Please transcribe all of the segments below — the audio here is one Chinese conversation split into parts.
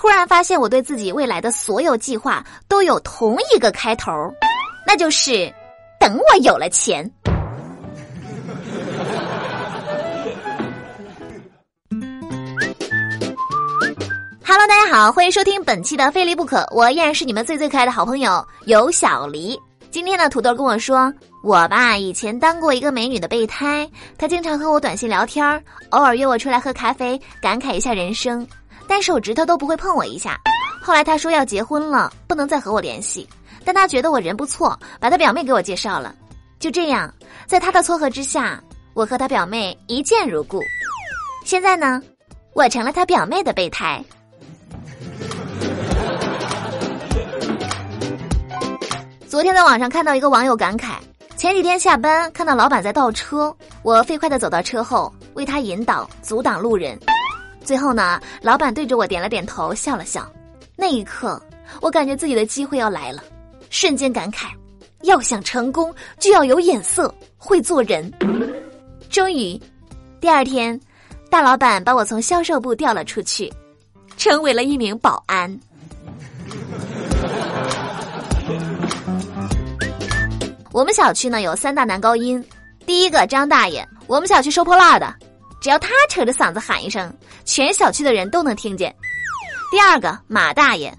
突然发现我对自己未来的所有计划都有同一个开头，那就是等我有了钱。Hello，大家好，欢迎收听本期的《非离不可》，我依然是你们最最可爱的好朋友有小黎。今天呢，土豆跟我说，我吧以前当过一个美女的备胎，她经常和我短信聊天，偶尔约我出来喝咖啡，感慨一下人生，但手指头都不会碰我一下。后来他说要结婚了，不能再和我联系，但他觉得我人不错，把他表妹给我介绍了。就这样，在他的撮合之下，我和他表妹一见如故。现在呢，我成了他表妹的备胎。昨天在网上看到一个网友感慨：前几天下班看到老板在倒车，我飞快的走到车后为他引导阻挡路人。最后呢，老板对着我点了点头，笑了笑。那一刻，我感觉自己的机会要来了，瞬间感慨：要想成功，就要有眼色，会做人。终于，第二天，大老板把我从销售部调了出去，成为了一名保安。我们小区呢有三大男高音，第一个张大爷，我们小区收破烂的，只要他扯着嗓子喊一声，全小区的人都能听见。第二个马大爷，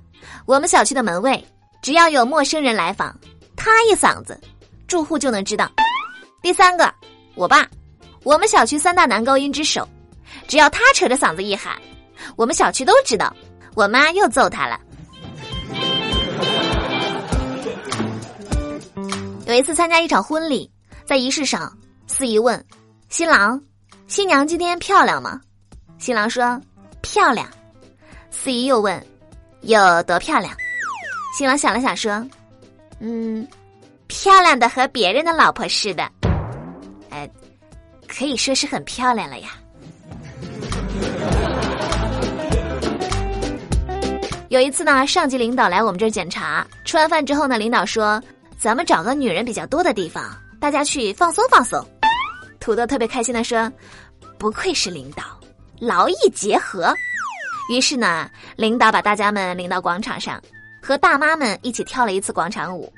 我们小区的门卫，只要有陌生人来访，他一嗓子，住户就能知道。第三个我爸，我们小区三大男高音之首，只要他扯着嗓子一喊，我们小区都知道，我妈又揍他了。有一次参加一场婚礼，在仪式上，司仪问新郎：“新娘今天漂亮吗？”新郎说：“漂亮。”司仪又问：“有多漂亮？”新郎想了想说：“嗯，漂亮的和别人的老婆似的。”哎，可以说是很漂亮了呀。有一次呢，上级领导来我们这儿检查，吃完饭之后呢，领导说。咱们找个女人比较多的地方，大家去放松放松。土豆特别开心的说：“不愧是领导，劳逸结合。”于是呢，领导把大家们领到广场上，和大妈们一起跳了一次广场舞。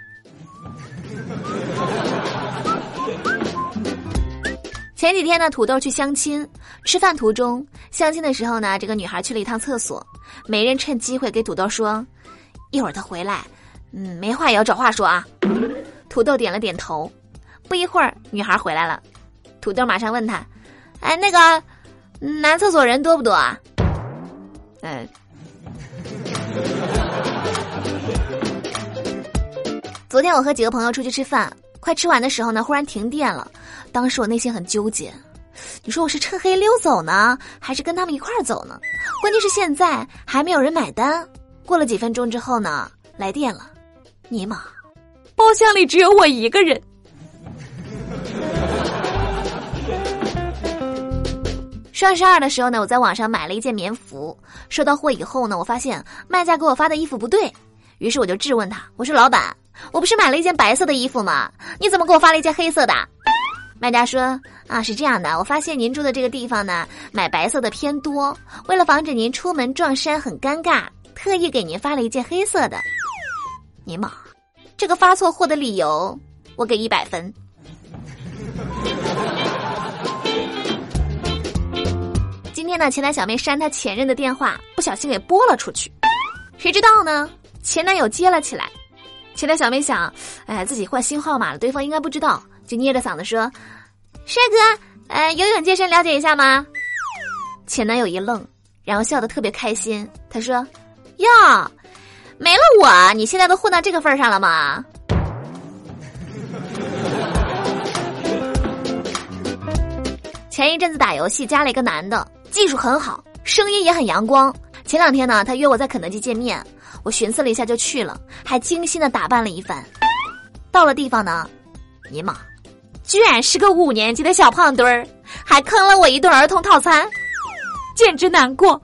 前几天呢，土豆去相亲，吃饭途中相亲的时候呢，这个女孩去了一趟厕所，没人趁机会给土豆说：“一会儿她回来。”嗯，没话也要找话说啊。土豆点了点头。不一会儿，女孩回来了，土豆马上问他：“哎，那个男厕所人多不多啊？”嗯。昨天我和几个朋友出去吃饭，快吃完的时候呢，忽然停电了。当时我内心很纠结，你说我是趁黑溜走呢，还是跟他们一块儿走呢？关键是现在还没有人买单。过了几分钟之后呢，来电了。尼玛，包厢里只有我一个人。双十二的时候呢，我在网上买了一件棉服，收到货以后呢，我发现卖家给我发的衣服不对，于是我就质问他：“我说老板，我不是买了一件白色的衣服吗？你怎么给我发了一件黑色的？”卖家说：“啊，是这样的，我发现您住的这个地方呢，买白色的偏多，为了防止您出门撞衫很尴尬，特意给您发了一件黑色的。”尼玛，这个发错货的理由，我给一百分。天呢，前男小妹删她前任的电话，不小心给拨了出去，谁知道呢？前男友接了起来。前男小妹想，哎，自己换新号码了，对方应该不知道，就捏着嗓子说：“帅哥，呃，游泳健身了解一下吗？”前男友一愣，然后笑得特别开心，他说：“哟。”没了我，你现在都混到这个份上了吗？前一阵子打游戏加了一个男的，技术很好，声音也很阳光。前两天呢，他约我在肯德基见面，我寻思了一下就去了，还精心的打扮了一番。到了地方呢，尼玛，居然是个五年级的小胖墩儿，还坑了我一顿儿童套餐，简直难过。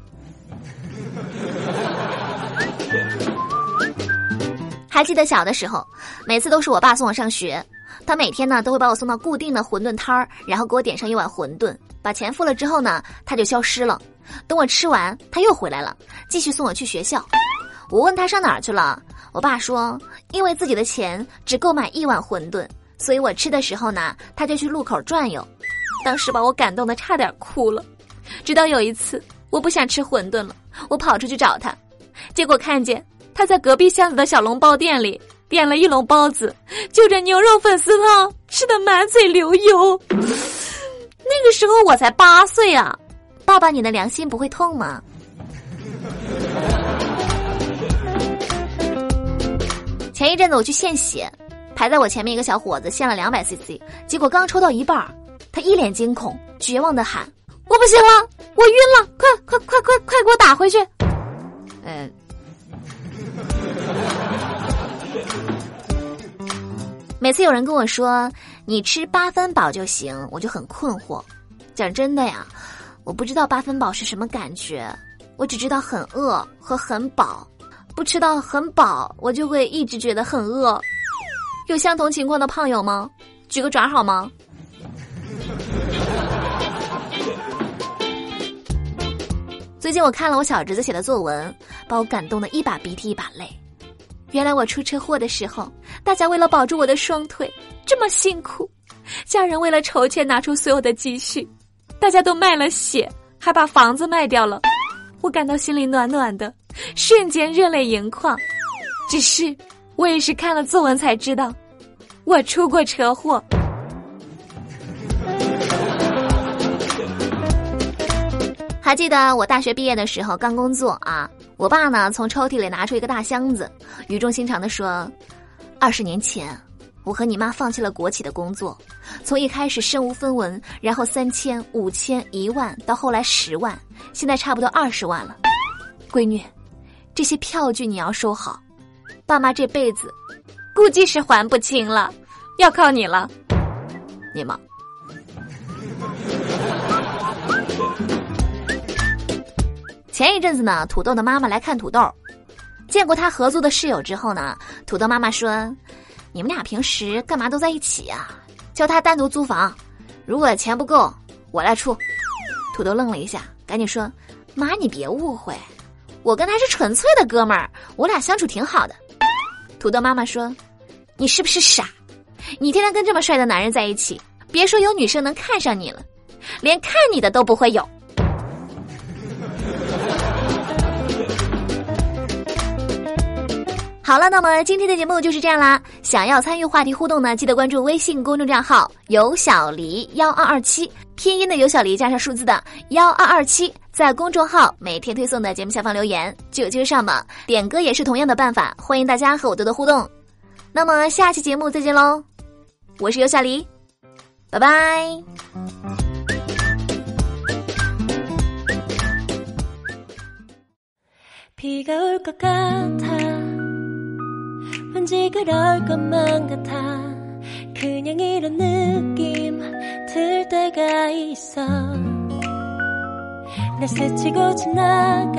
还记得小的时候，每次都是我爸送我上学，他每天呢都会把我送到固定的馄饨摊儿，然后给我点上一碗馄饨，把钱付了之后呢，他就消失了。等我吃完，他又回来了，继续送我去学校。我问他上哪儿去了，我爸说，因为自己的钱只够买一碗馄饨，所以我吃的时候呢，他就去路口转悠。当时把我感动的差点哭了。直到有一次，我不想吃馄饨了，我跑出去找他，结果看见他在隔壁巷子的小笼包店里点了一笼包子，就着牛肉粉丝汤，吃的满嘴流油。那个时候我才八岁啊，爸爸，你的良心不会痛吗？前一阵子我去献血，排在我前面一个小伙子献了两百 cc，结果刚抽到一半，他一脸惊恐、绝望的喊：“我不行了，我晕了，快快快快快给我打回去！”嗯，每次有人跟我说你吃八分饱就行，我就很困惑。讲真的呀，我不知道八分饱是什么感觉，我只知道很饿和很饱。不吃到很饱，我就会一直觉得很饿。有相同情况的胖友吗？举个爪好吗？最近我看了我小侄子写的作文，把我感动的一把鼻涕一把泪。原来我出车祸的时候，大家为了保住我的双腿这么辛苦，家人为了筹钱拿出所有的积蓄，大家都卖了血，还把房子卖掉了。我感到心里暖暖的。瞬间热泪盈眶，只是我也是看了作文才知道，我出过车祸。还记得我大学毕业的时候刚工作啊，我爸呢从抽屉里拿出一个大箱子，语重心长的说：“二十年前，我和你妈放弃了国企的工作，从一开始身无分文，然后三千、五千、一万，到后来十万，现在差不多二十万了，闺女。”这些票据你要收好，爸妈这辈子估计是还不清了，要靠你了，你忙。前一阵子呢，土豆的妈妈来看土豆，见过他合租的室友之后呢，土豆妈妈说：“你们俩平时干嘛都在一起呀？叫他单独租房，如果钱不够，我来出。”土豆愣了一下，赶紧说：“妈，你别误会。”我跟他是纯粹的哥们儿，我俩相处挺好的。土豆妈妈说：“你是不是傻？你天天跟这么帅的男人在一起，别说有女生能看上你了，连看你的都不会有。”好了，那么今天的节目就是这样啦。想要参与话题互动呢，记得关注微信公众账号“有小黎幺二二七”，拼音的有小黎加上数字的幺二二七，在公众号每天推送的节目下方留言就有机会上榜。点歌也是同样的办法，欢迎大家和我多多互动。那么下期节目再见喽，我是有小黎，拜拜。 왠지 그럴 것만 같아. 그냥 이런 느낌 들 때가 있어. 날 스치고 지나간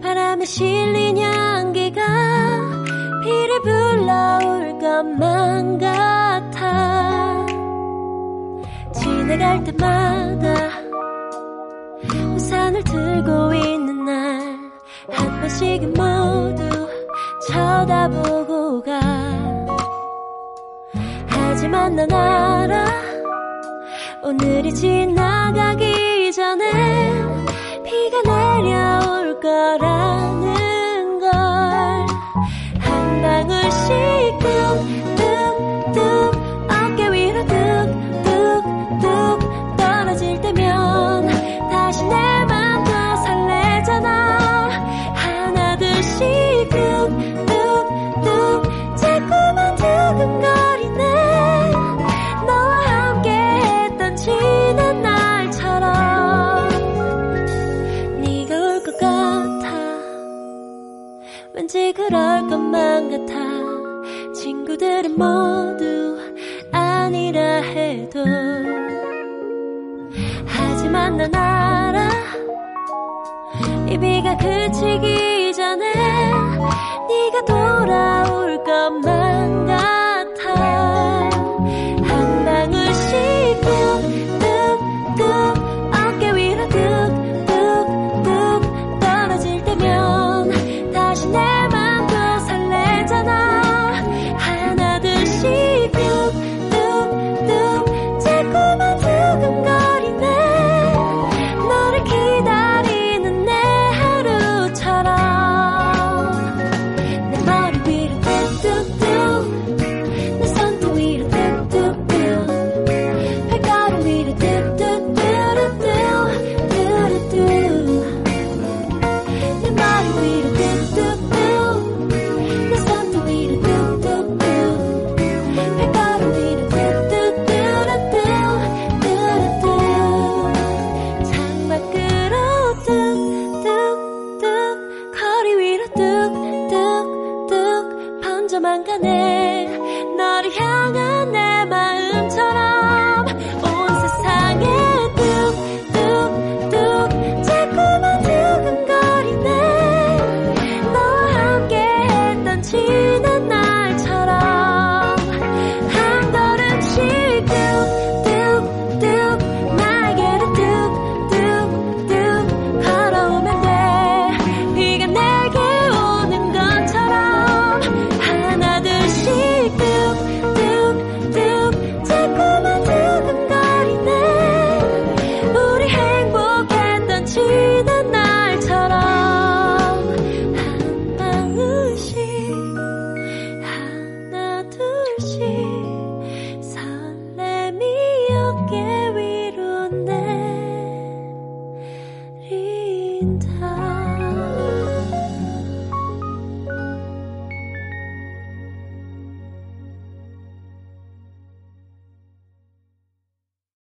바람에 실린 향기가 비를 불러올 것만 같아. 지나갈 때마다 우산을 들고 있는 날 한 번씩은 모두 쳐다보고 가. 하지만 난 알아. 오늘이 지나가기 전에 비가 내려올 거라 난 알아 이 비가 그치기 도망가네